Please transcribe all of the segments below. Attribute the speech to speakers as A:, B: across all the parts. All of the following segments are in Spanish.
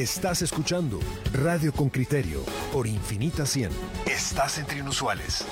A: Estás escuchando Radio con Criterio por Infinita 100. Estás entre inusuales.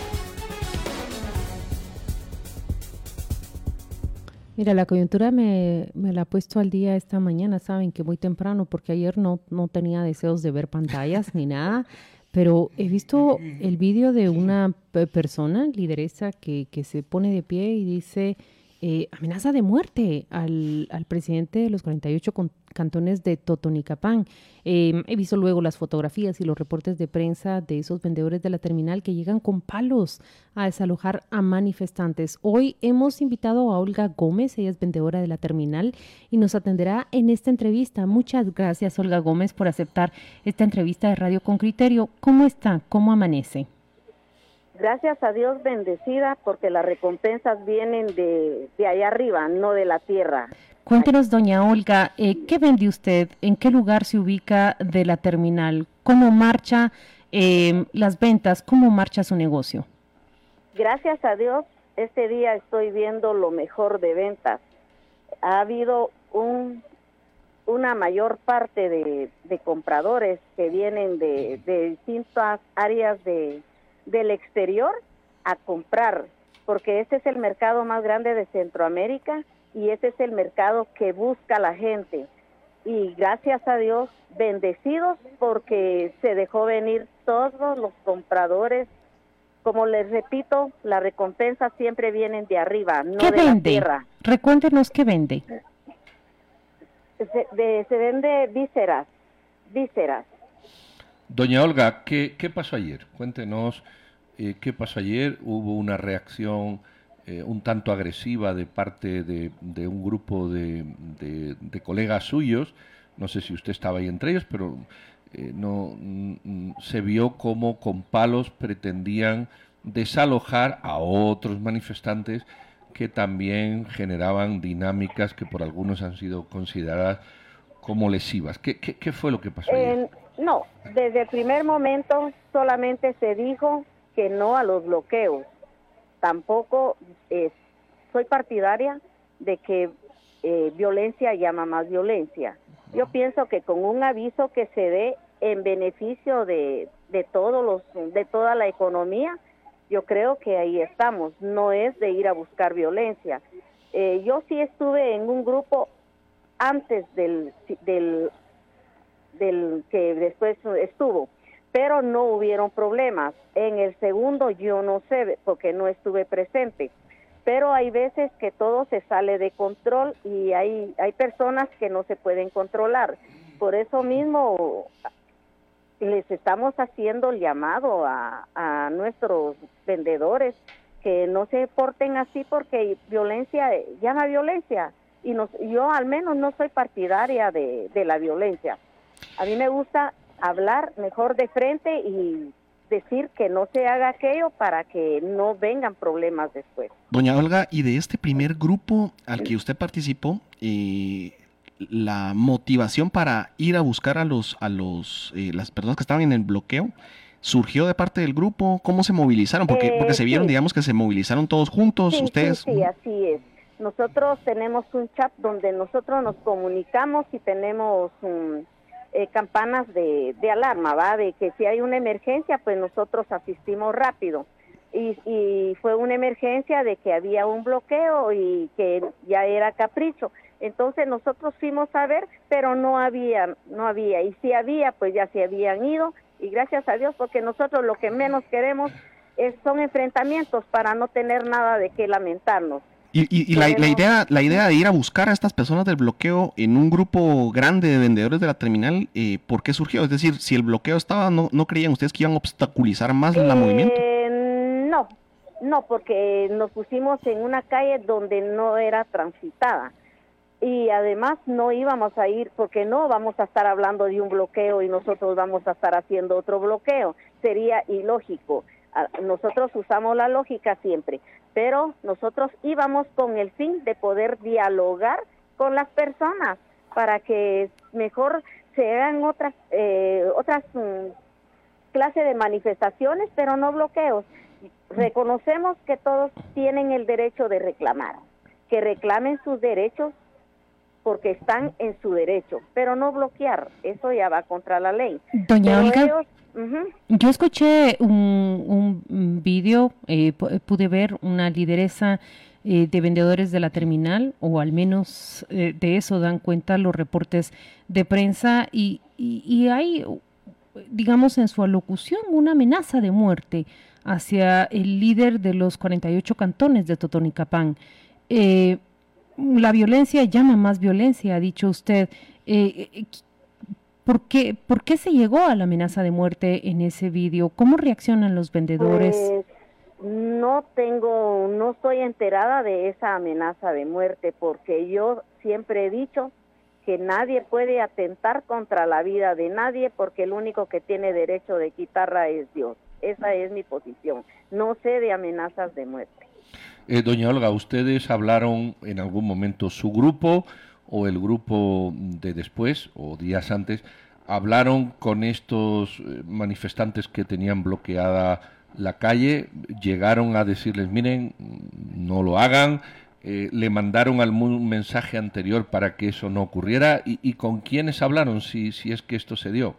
B: Mira, la coyuntura me, me, la ha puesto al día esta mañana, saben que muy temprano, porque ayer no, no tenía deseos de ver pantallas ni nada, pero he visto el vídeo de una persona, lideresa, que, que se pone de pie y dice, eh, amenaza de muerte al, al, presidente de los 48 cantones de Totonicapán. Eh, he visto luego las fotografías y los reportes de prensa de esos vendedores de la terminal que llegan con palos a desalojar a manifestantes. Hoy hemos invitado a Olga Gómez, ella es vendedora de la terminal y nos atenderá en esta entrevista. Muchas gracias, Olga Gómez, por aceptar esta entrevista de Radio con Criterio. ¿Cómo está? ¿Cómo amanece?
C: Gracias a Dios bendecida porque las recompensas vienen de, de allá arriba, no de la tierra.
B: Cuéntenos, doña Olga, eh, ¿qué vende usted? ¿En qué lugar se ubica de la terminal? ¿Cómo marcha eh, las ventas? ¿Cómo marcha su negocio?
C: Gracias a Dios, este día estoy viendo lo mejor de ventas. Ha habido un, una mayor parte de, de compradores que vienen de, de distintas áreas de, del exterior a comprar, porque este es el mercado más grande de Centroamérica y ese es el mercado que busca la gente. Y gracias a Dios, bendecidos porque se dejó venir todos los compradores. Como les repito, las recompensas siempre vienen de arriba, no de la tierra.
B: Recuérdenos qué vende.
C: Se, se vende vísceras, vísceras.
D: Doña Olga, ¿qué, qué pasó ayer? Cuéntenos eh, qué pasó ayer. Hubo una reacción eh, un tanto agresiva de parte de, un grupo de, colegas suyos. No sé si usted estaba ahí entre ellos, pero eh, no mm, se vio como con palos pretendían desalojar a otros manifestantes que también generaban dinámicas que por algunos han sido consideradas como lesivas. ¿Qué, qué, fue lo que pasó?
C: no, desde el primer momento solamente se dijo que no a los bloqueos. Tampoco eh, soy partidaria de que eh, violencia llama más violencia. Yo pienso que con un aviso que se dé en beneficio de, de todos los de toda la economía, yo creo que ahí estamos. No es de ir a buscar violencia. Eh, yo sí estuve en un grupo antes del, del del que después estuvo pero no hubieron problemas. En el segundo yo no sé porque no estuve presente, pero hay veces que todo se sale de control y hay, hay personas que no se pueden controlar. Por eso mismo les estamos haciendo el llamado a, a nuestros vendedores que no se porten así porque violencia llama violencia y nos, yo al menos no soy partidaria de, de la violencia. A mí me gusta hablar mejor de frente y decir que no se haga aquello para que no vengan problemas después.
E: Doña Olga, y de este primer grupo al que usted participó, eh, la motivación para ir a buscar a los a los eh, las personas que estaban en el bloqueo surgió de parte del grupo, cómo se movilizaron, porque porque se eh, vieron, digamos que se movilizaron todos juntos, ustedes.
C: Sí, así es. Nosotros tenemos un chat donde nosotros nos comunicamos y tenemos un eh, campanas de, de, alarma, ¿va? De que si hay una emergencia, pues nosotros asistimos rápido. Y, y, fue una emergencia de que había un bloqueo y que ya era capricho. Entonces nosotros fuimos a ver, pero no había, no había. Y si había, pues ya se habían ido. Y gracias a Dios, porque nosotros lo que menos queremos es, son enfrentamientos para no tener nada de qué lamentarnos.
E: Y, la, idea, la idea de ir a buscar a estas personas del bloqueo en un grupo grande de vendedores de la terminal, eh, ¿por qué surgió? Es decir, si el bloqueo estaba, ¿no, no creían ustedes que iban a obstaculizar más el movimiento?
C: Eh, no, no, porque nos pusimos en una calle donde no era transitada. Y además no íbamos a ir, porque no vamos a estar hablando de un bloqueo y nosotros vamos a estar haciendo otro bloqueo. Sería ilógico. Nosotros usamos la lógica siempre pero nosotros íbamos con el fin de poder dialogar con las personas para que mejor se hagan otras eh, otras mm, clases de manifestaciones, pero no bloqueos. Reconocemos que todos tienen el derecho de reclamar, que reclamen sus derechos porque están en su derecho, pero no bloquear, eso ya va contra la ley.
B: Doña Olga, yo escuché un, un vídeo, eh, pude ver una lideresa eh, de vendedores de la terminal, o al menos eh, de eso dan cuenta los reportes de prensa, y, y, hay, digamos, en su alocución una amenaza de muerte hacia el líder de los 48 cantones de Totonicapán. Eh, la violencia llama más violencia, ha dicho usted. ¿Por, qué, ¿Por qué se llegó a la amenaza de muerte en ese vídeo? ¿Cómo reaccionan los vendedores?
C: Pues, no tengo, no estoy enterada de esa amenaza de muerte porque yo siempre he dicho que nadie puede atentar contra la vida de nadie porque el único que tiene derecho de quitarla es Dios. Esa es mi posición. No sé de amenazas de muerte.
D: Eh, doña Olga, ¿ustedes hablaron en algún momento su grupo o el grupo de después o días antes? ¿Hablaron con estos eh, manifestantes que tenían bloqueada la calle? ¿Llegaron a decirles, miren, no lo hagan? Eh, ¿Le mandaron algún mensaje anterior para que eso no ocurriera? ¿Y, y con quiénes hablaron si, si es que esto se dio?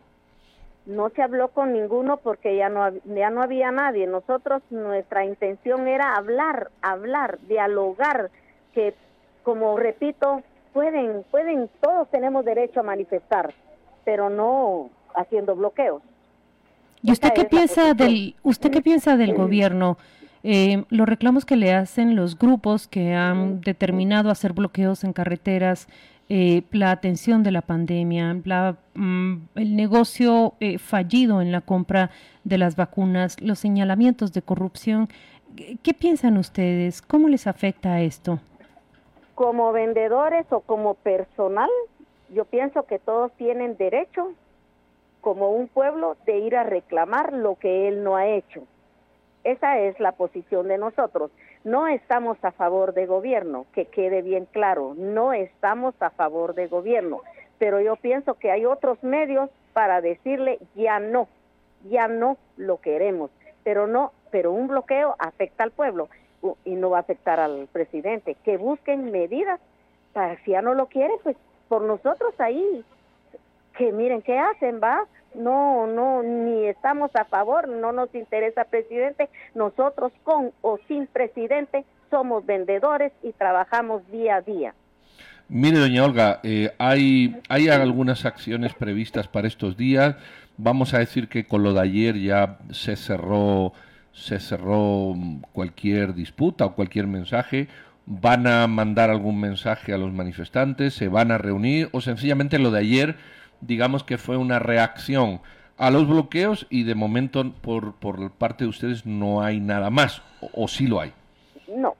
C: no se habló con ninguno porque ya no, ya no había nadie. Nosotros, nuestra intención era hablar, hablar, dialogar, que como repito, pueden, pueden, todos tenemos derecho a manifestar, pero no haciendo bloqueos.
B: ¿Y usted qué piensa del, usted qué piensa del gobierno? Eh, los reclamos que le hacen los grupos que han determinado hacer bloqueos en carreteras, eh, la atención de la pandemia, mm, el negocio eh, fallido en la compra de las vacunas, los señalamientos de corrupción. ¿Qué piensan ustedes? ¿Cómo les afecta esto?
C: Como vendedores o como personal, yo pienso que todos tienen derecho, como un pueblo, de ir a reclamar lo que él no ha hecho. Esa es la posición de nosotros. No estamos a favor de gobierno, que quede bien claro, no estamos a favor de gobierno, pero yo pienso que hay otros medios para decirle ya no, ya no lo queremos, pero no, pero un bloqueo afecta al pueblo y no va a afectar al presidente, que busquen medidas para si ya no lo quiere, pues por nosotros ahí, que miren qué hacen, va, no, no, ni estamos a favor, no nos interesa presidente, nosotros con o sin presidente somos vendedores y trabajamos día a día.
D: Mire, doña Olga, eh, hay, hay algunas acciones previstas para estos días. Vamos a decir que con lo de ayer ya se cerró, se cerró cualquier disputa o cualquier mensaje. ¿Van a mandar algún mensaje a los manifestantes? ¿Se van a reunir? ¿O sencillamente lo de ayer digamos que fue una reacción a los bloqueos y de momento por, por parte de ustedes no hay nada más, o, sí lo hay.
C: No,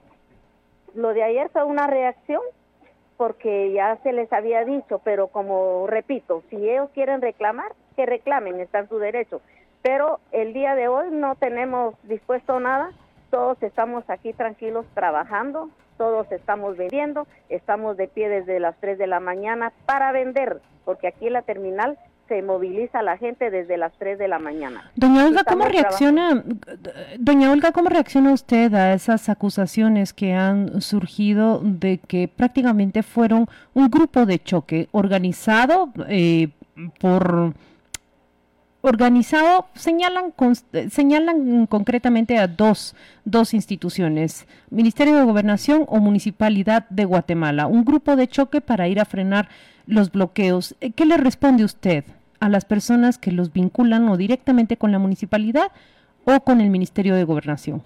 C: lo de ayer fue una reacción porque ya se les había dicho, pero como repito, si ellos quieren reclamar, que reclamen, está en su derecho. Pero el día de hoy no tenemos dispuesto nada, todos estamos aquí tranquilos trabajando, todos estamos vendiendo, estamos de pie desde las 3 de la mañana para vender, porque aquí en la terminal se moviliza la gente desde las 3 de la mañana.
B: Doña Olga, ¿cómo reacciona, doña Olga, cómo reacciona usted a esas acusaciones que han surgido de que prácticamente fueron un grupo de choque organizado eh, por organizado señalan, señalan concretamente a dos, dos instituciones, Ministerio de Gobernación o Municipalidad de Guatemala, un grupo de choque para ir a frenar los bloqueos. Eh, ¿Qué le responde usted a las personas que los vinculan o directamente con la municipalidad o con el Ministerio de Gobernación?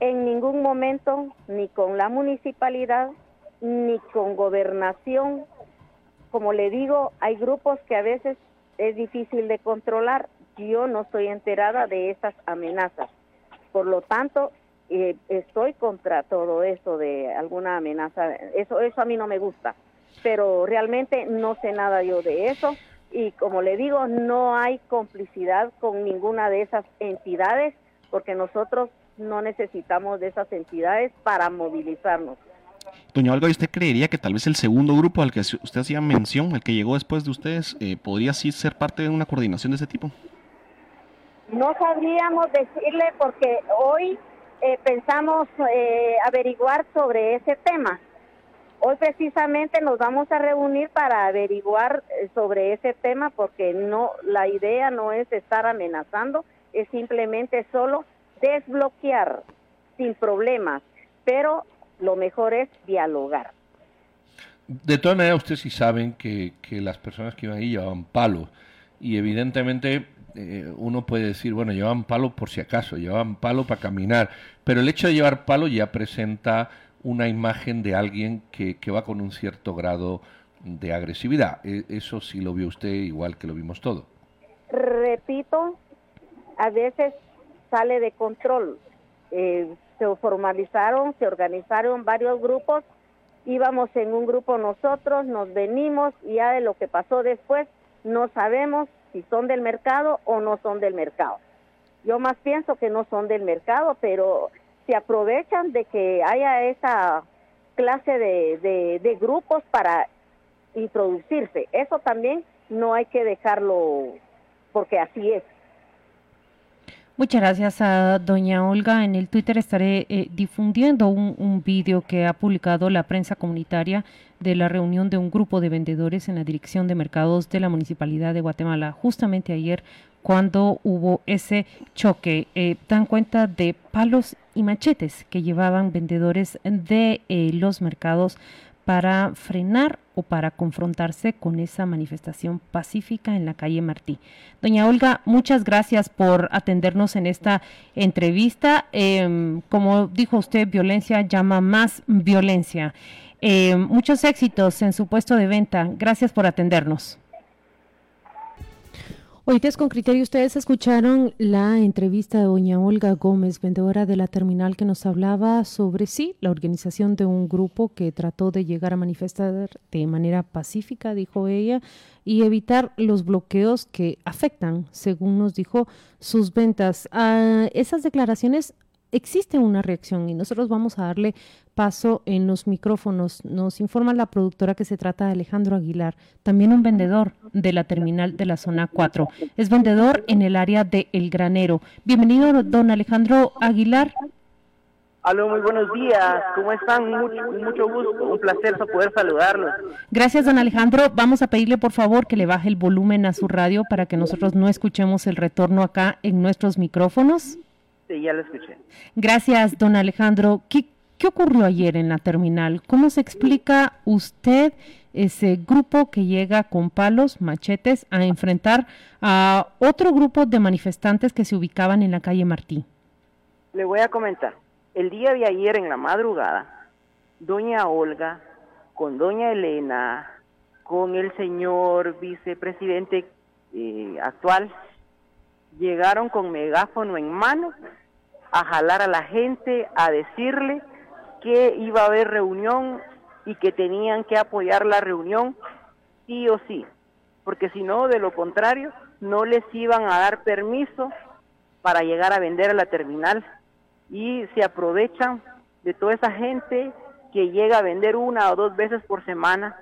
C: En ningún momento, ni con la municipalidad, ni con gobernación. Como le digo, hay grupos que a veces es difícil de controlar. Yo no estoy enterada de esas amenazas. Por lo tanto, eh, estoy contra todo eso de alguna amenaza. Eso, eso a mí no me gusta. Pero realmente no sé nada yo de eso. Y como le digo, no hay complicidad con ninguna de esas entidades porque nosotros no necesitamos de esas entidades para movilizarnos.
E: Doña Olga, ¿usted creería que tal vez el segundo grupo al que usted hacía mención, el que llegó después de ustedes, eh, podría sí ser parte de una coordinación de ese tipo?
C: No sabríamos decirle porque hoy eh, pensamos eh, averiguar sobre ese tema, Hoy precisamente nos vamos a reunir para averiguar eh, sobre ese tema porque no la idea no es estar amenazando, es simplemente solo desbloquear sin problemas, pero lo mejor es dialogar.
D: De todas maneras, ustedes sí saben que, que las personas que iban ahí llevaban palos y evidentemente eh, uno puede decir, bueno, llevaban palo por si acaso, llevaban palo para caminar, pero el hecho de llevar palo ya presenta una imagen de alguien que, que va con un cierto grado de agresividad. E, eso sí lo vio usted igual que lo vimos todo.
C: Repito, a veces sale de control. Eh, se formalizaron, se organizaron varios grupos, íbamos en un grupo nosotros, nos venimos y ya de lo que pasó después no sabemos si son del mercado o no son del mercado. Yo más pienso que no son del mercado, pero se aprovechan de que haya esa clase de, de, grupos para introducirse. Eso también no hay que dejarlo porque así es.
B: Muchas gracias a doña Olga. En el Twitter estaré eh, difundiendo un, un vídeo que ha publicado la prensa comunitaria de la reunión de un grupo de vendedores en la Dirección de Mercados de la Municipalidad de Guatemala, justamente ayer cuando hubo ese choque. Eh, dan cuenta de palos y machetes que llevaban vendedores de eh, los mercados para frenar o para confrontarse con esa manifestación pacífica en la calle Martí. Doña Olga, muchas gracias por atendernos en esta entrevista. Em, como dijo usted, violencia llama más violencia. Em, muchos éxitos en su puesto de venta. Gracias por atendernos. Oites con criterio, ustedes escucharon la entrevista de doña Olga Gómez, vendedora de la terminal, que nos hablaba sobre sí, la organización de un grupo que trató de llegar a manifestar de manera pacífica, dijo ella, y evitar los bloqueos que afectan, según nos dijo, sus ventas. A esas declaraciones existe una reacción y nosotros vamos a darle paso en los micrófonos. Nos informa la productora que se trata de Alejandro Aguilar, también un vendedor de la terminal de la zona 4. Es vendedor en el área de El Granero. Bienvenido, don Alejandro Aguilar.
F: Aló, muy buenos días. ¿Cómo están? Mucho, mucho gusto. Un placer poder saludarlos.
B: Gracias, don Alejandro. Vamos a pedirle, por favor, que le baje el volumen a su radio para que nosotros no escuchemos el retorno acá en nuestros micrófonos.
F: Sí, ya lo escuché.
B: Gracias, don Alejandro. ¿Qué, ¿Qué ocurrió ayer en la terminal? ¿Cómo se explica usted ese grupo que llega con palos, machetes, a enfrentar a otro grupo de manifestantes que se ubicaban en la calle Martí?
F: Le voy a comentar. El día de ayer en la madrugada, doña Olga, con doña Elena, con el señor vicepresidente eh, actual, llegaron con megáfono en mano a jalar a la gente, a decirle que iba a haber reunión y que tenían que apoyar la reunión sí o sí, porque si no, de lo contrario, no les iban a dar permiso para llegar a vender a la terminal. Y se aprovechan de toda esa gente que llega a vender una o dos veces por semana,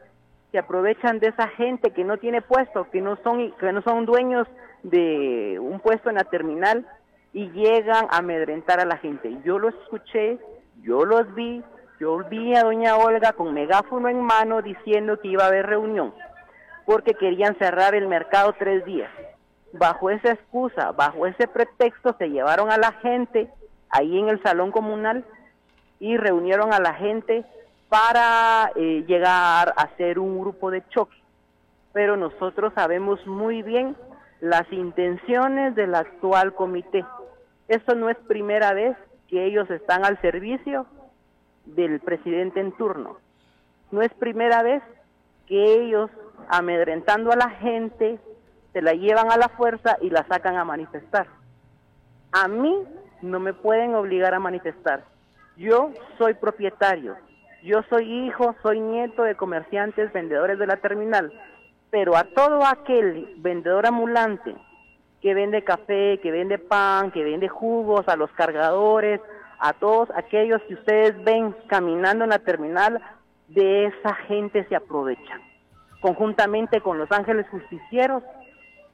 F: se aprovechan de esa gente que no tiene puesto, que no son que no son dueños de un puesto en la terminal y llegan a amedrentar a la gente. Yo lo escuché, yo los vi, yo vi a doña Olga con megáfono en mano diciendo que iba a haber reunión, porque querían cerrar el mercado tres días. Bajo esa excusa, bajo ese pretexto, se llevaron a la gente ahí en el salón comunal y reunieron a la gente para eh, llegar a hacer un grupo de choque. Pero nosotros sabemos muy bien las intenciones del actual comité. Esto no es primera vez que ellos están al servicio del presidente en turno. No es primera vez que ellos, amedrentando a la gente, se la llevan a la fuerza y la sacan a manifestar. A mí no me pueden obligar a manifestar. Yo soy propietario, yo soy hijo, soy nieto de comerciantes, vendedores de la terminal pero a todo aquel vendedor ambulante que vende café, que vende pan, que vende jugos, a los cargadores, a todos aquellos que ustedes ven caminando en la terminal, de esa gente se aprovechan. Conjuntamente con los ángeles justicieros,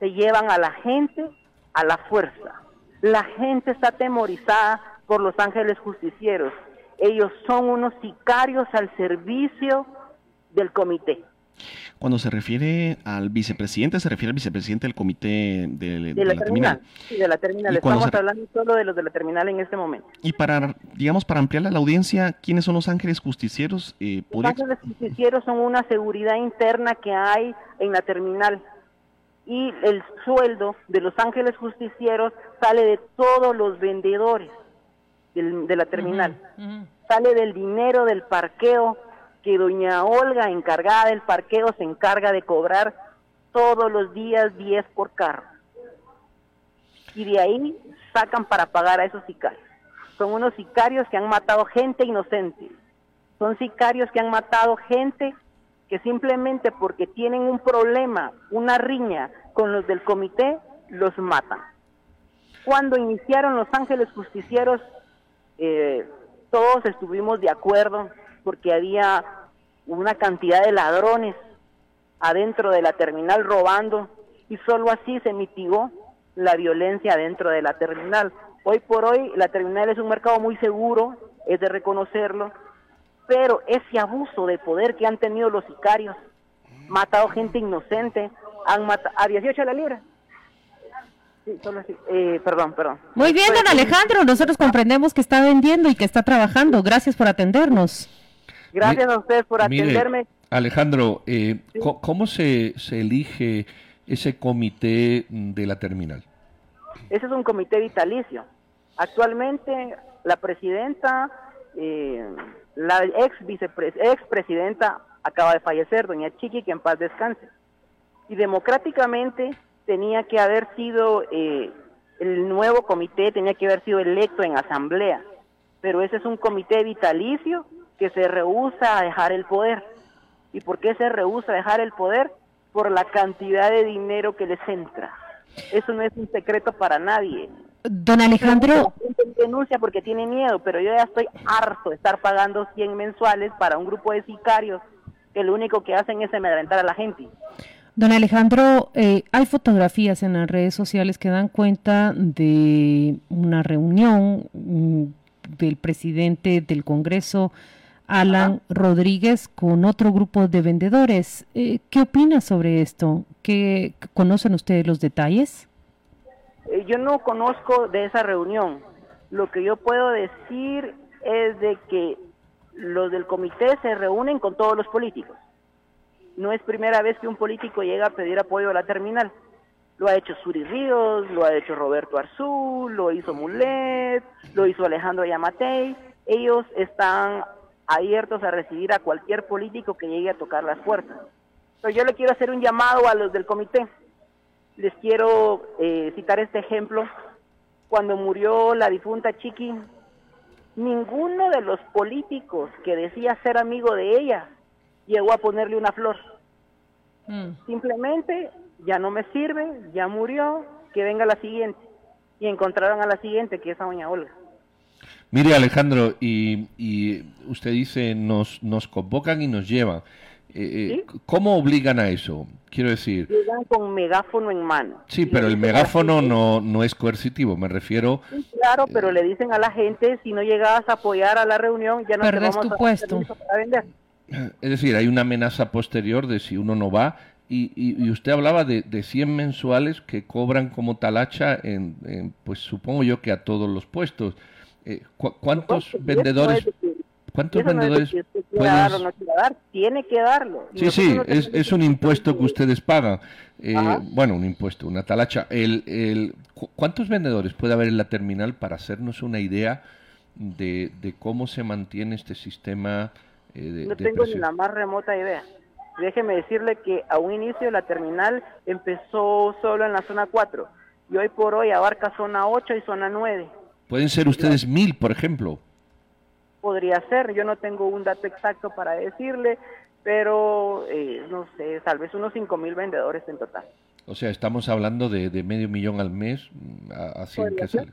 F: se llevan a la gente a la fuerza. La gente está atemorizada por los ángeles justicieros ellos son unos sicarios al servicio del comité.
E: Cuando se refiere al vicepresidente, se refiere al vicepresidente del comité de,
F: de, la, terminal. Sí, de la terminal. Estamos hablando solo de los de la terminal en este momento.
E: Y para, digamos, para ampliar la audiencia, ¿quiénes son los ángeles justicieros?
F: Eh, los ángeles justicieros son una seguridad interna que hay en la terminal. Y el sueldo de los ángeles justicieros sale de todos los vendedores de la terminal. Sale del dinero del parqueo que doña Olga, encargada del parqueo, se encarga de cobrar todos los días 10 por carro. Y de ahí sacan para pagar a esos sicarios. Son unos sicarios que han matado gente inocente. Son sicarios que han matado gente que simplemente porque tienen un problema, una riña con los del comité, los matan. Cuando iniciaron Los Ángeles Justicieros, eh, todos estuvimos de acuerdo porque había una cantidad de ladrones adentro de la terminal robando y solo así se mitigó la violencia dentro de la terminal. Hoy por hoy la terminal es un mercado muy seguro, es de reconocerlo, pero ese abuso de poder que han tenido los sicarios, matado gente inocente, han matado a 18 a la libra. Sí, solo así. Eh, perdón, perdón.
B: Muy bien, don Alejandro, nosotros comprendemos que está vendiendo y que está trabajando. Gracias por atendernos.
F: Gracias a ustedes por atenderme.
D: Alejandro, eh, ¿cómo se, se elige ese comité de la terminal?
F: Ese es un comité vitalicio. Actualmente la presidenta, eh, la ex, ex presidenta acaba de fallecer, doña Chiqui, que en paz descanse. Y democráticamente tenía que haber sido, eh, el nuevo comité tenía que haber sido electo en asamblea, pero ese es un comité vitalicio que se rehúsa a dejar el poder. ¿Y por qué se rehúsa a dejar el poder? Por la cantidad de dinero que les entra. Eso no es un secreto para nadie.
B: Don Alejandro.
F: denuncia porque tiene miedo, pero yo ya estoy harto de estar pagando 100 mensuales para un grupo de sicarios que lo único que hacen es amedrentar a la gente.
B: Don Alejandro, eh, hay fotografías en las redes sociales que dan cuenta de una reunión mm, del presidente del Congreso Alan Rodríguez con otro grupo de vendedores. Eh, ¿Qué opina sobre esto? ¿Qué, ¿Conocen ustedes los detalles?
F: Eh, yo no conozco de esa reunión. Lo que yo puedo decir es de que los del comité se reúnen con todos los políticos. No es primera vez que un político llega a pedir apoyo a la terminal. Lo ha hecho Suri Ríos, lo ha hecho Roberto Arzú, lo hizo Mulet, lo hizo Alejandro Yamatei. Ellos están abiertos a recibir a cualquier político que llegue a tocar las puertas. Pero yo le quiero hacer un llamado a los del comité. Les quiero eh, citar este ejemplo. Cuando murió la difunta Chiqui, ninguno de los políticos que decía ser amigo de ella llegó a ponerle una flor. Mm. Simplemente, ya no me sirve, ya murió, que venga la siguiente. Y encontraron a la siguiente, que es a doña Olga.
D: Mire Alejandro, y, usted dice nos, nos convocan y nos llevan. Eh, eh, ¿Cómo obligan a eso? Quiero decir...
F: Llegan con megáfono en mano.
D: Sí, pero el megáfono no, no es coercitivo, me refiero...
F: claro, pero le dicen a la gente, si no llegas a apoyar a la reunión, ya no te vamos
B: tu puesto.
F: para vender.
D: Es decir, hay una amenaza posterior de si uno no va, y, y, usted hablaba de, de 100 mensuales que cobran como talacha, en, pues supongo yo que a todos los puestos. Eh, ¿Cuántos vendedores? ¿Cuántos vendedores
F: Tiene que darlo.
D: Sí, sí, es, es, un impuesto que ustedes pagan. Eh, bueno, un impuesto, una talacha. El, el, ¿Cuántos vendedores puede haber en la terminal para hacernos una idea de, de cómo se mantiene este sistema?
F: Eh, de, no tengo ni la más remota idea. Déjeme decirle que a un inicio la terminal empezó solo en la zona 4 y hoy por hoy abarca zona 8 y zona 9
D: Pueden ser ustedes mil, por ejemplo.
F: Podría ser, yo no tengo un dato exacto para decirle, pero eh, no sé, tal vez unos cinco mil vendedores en total.
D: O sea, estamos hablando de, medio millón al mes, mm, así
F: que ser?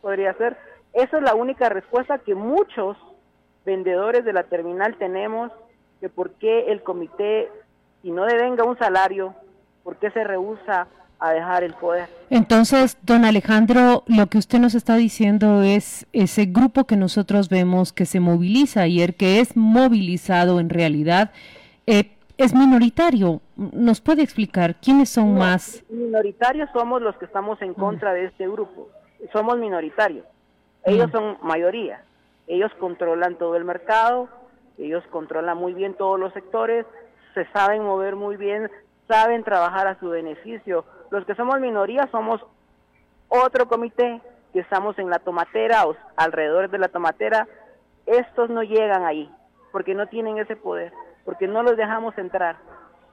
F: Podría ser. Esa es la única respuesta que muchos vendedores de la terminal tenemos, de por qué el comité, si no devenga un salario, por qué se rehúsa a dejar el poder.
B: Entonces, don Alejandro, lo que usted nos está diciendo es ese grupo que nosotros vemos que se moviliza ayer, que es movilizado en realidad, eh, es minoritario. ¿Nos puede explicar quiénes son más?
F: Minoritarios somos los que estamos en contra de este grupo. Somos minoritarios. Ellos
B: Mm.
F: son mayoría. Ellos controlan todo el mercado, ellos controlan muy bien todos los sectores, se saben mover muy bien, saben trabajar a su beneficio. Los que somos minoría somos otro comité que estamos en la tomatera o alrededor de la tomatera. Estos no llegan ahí porque no tienen ese poder, porque no los dejamos entrar.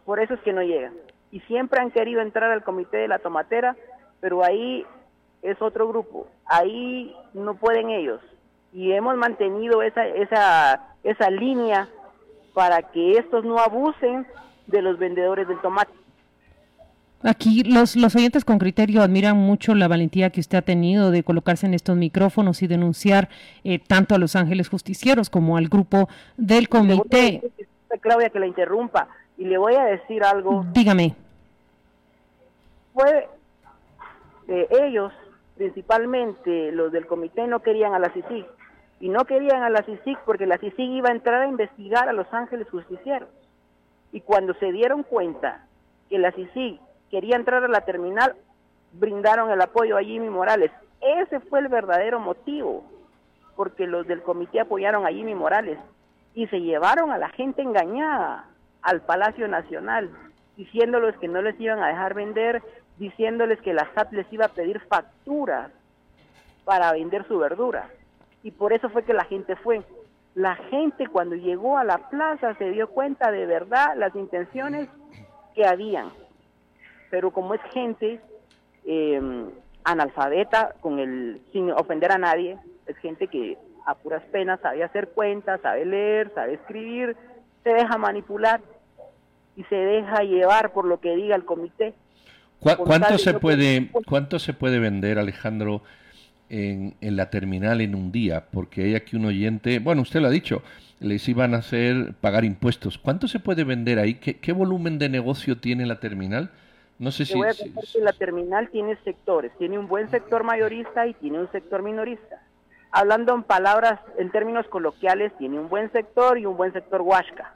F: Por eso es que no llegan. Y siempre han querido entrar al comité de la tomatera, pero ahí es otro grupo. Ahí no pueden ellos. Y hemos mantenido esa, esa, esa línea para que estos no abusen de los vendedores del tomate.
B: Aquí los, los oyentes con criterio admiran mucho la valentía que usted ha tenido de colocarse en estos micrófonos y denunciar eh, tanto a los ángeles justicieros como al grupo del
F: a
B: comité.
F: disculpe, Claudia, que la interrumpa. Y le voy a decir algo.
B: Dígame.
F: Fue eh, ellos, principalmente los del comité, no querían a la CICIG. Y no querían a la CICIG porque la CICIG iba a entrar a investigar a los ángeles justicieros. Y cuando se dieron cuenta que la CICIG quería entrar a la terminal, brindaron el apoyo a Jimmy Morales. Ese fue el verdadero motivo, porque los del comité apoyaron a Jimmy Morales y se llevaron a la gente engañada al Palacio Nacional, diciéndoles que no les iban a dejar vender, diciéndoles que la SAT les iba a pedir facturas para vender su verdura. Y por eso fue que la gente fue. La gente cuando llegó a la plaza se dio cuenta de verdad las intenciones que habían. Pero como es gente eh, analfabeta, con el, sin ofender a nadie, es gente que a puras penas sabe hacer cuentas, sabe leer, sabe escribir, se deja manipular y se deja llevar por lo que diga el comité.
D: ¿Cu-
F: Con
D: ¿Cuánto se puede
F: poner-
D: cuánto se puede vender, Alejandro, en, en la terminal en un día? Porque hay aquí un oyente, bueno, usted lo ha dicho, les iban a hacer pagar impuestos. ¿Cuánto se puede vender ahí? ¿Qué, qué volumen de negocio tiene la terminal? No sé
F: Te
D: si,
F: voy a
D: si-
F: que la terminal tiene sectores, tiene un buen sector mayorista y tiene un sector minorista. Hablando en palabras, en términos coloquiales, tiene un buen sector y un buen sector huasca.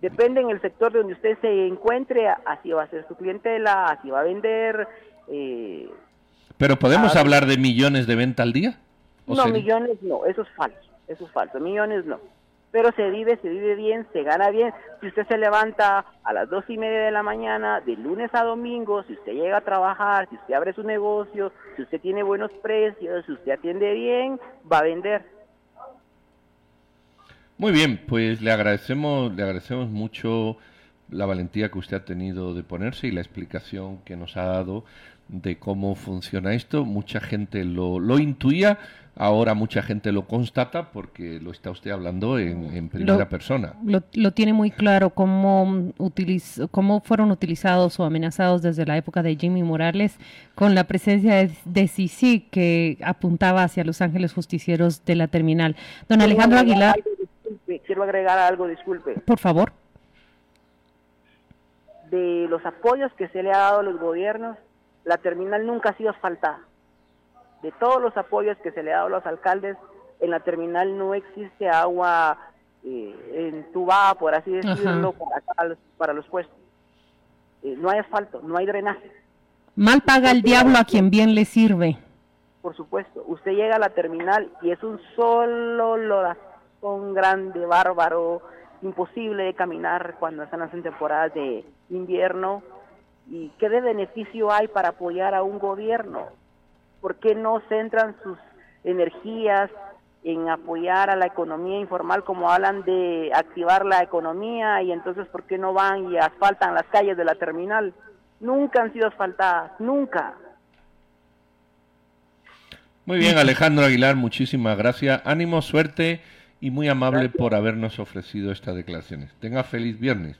F: Depende en el sector donde usted se encuentre, así va a ser su clientela, así va a vender. eh,
D: Pero podemos hablar de millones de venta al día? ¿O
F: no,
D: sería-
F: millones no, eso es falso, eso es falso, millones no. Pero se vive, se vive bien, se gana bien. Si usted se levanta a las dos y media de la mañana, de lunes a domingo, si usted llega a trabajar, si usted abre su negocio, si usted tiene buenos precios, si usted atiende bien, va a vender.
D: Muy bien, pues le agradecemos, le agradecemos mucho la valentía que usted ha tenido de ponerse y la explicación que nos ha dado de cómo funciona esto. Mucha gente lo, lo intuía, ahora mucha gente lo constata porque lo está usted hablando en, en primera
B: Lo-
D: persona.
B: Lo, lo tiene muy claro cómo, utiliz- cómo fueron utilizados o amenazados desde la época de Jimmy Morales con la presencia de, de Sisi que apuntaba hacia Los Ángeles Justicieros de la terminal. Don Alejandro Aguilar,
F: quiero agregar algo, disculpe.
B: por favor.
F: De los apoyos que se le ha dado a los gobiernos, la terminal nunca ha sido asfaltada. De todos los apoyos que se le ha dado a los alcaldes, en la terminal no existe agua eh, entubada, por así decirlo, para, acá los- para los puestos. Eh, no hay asfalto, no hay drenaje.
B: Mal paga el diablo a quien bien le sirve.
F: Por supuesto, usted llega a la terminal y es un solo lorazón grande, bárbaro, imposible de caminar cuando están en temporadas de invierno. ¿Y qué de beneficio hay para apoyar a un gobierno? ¿Por qué no centran sus energías en apoyar a la economía informal como hablan de activar la economía y entonces por qué no van y asfaltan las calles de la terminal? Nunca han sido asfaltadas, nunca.
D: Muy bien, Alejandro Aguilar, muchísimas gracias. Ánimo, suerte y muy amable
F: Gracias.
D: por habernos ofrecido estas declaraciones. Tenga feliz viernes.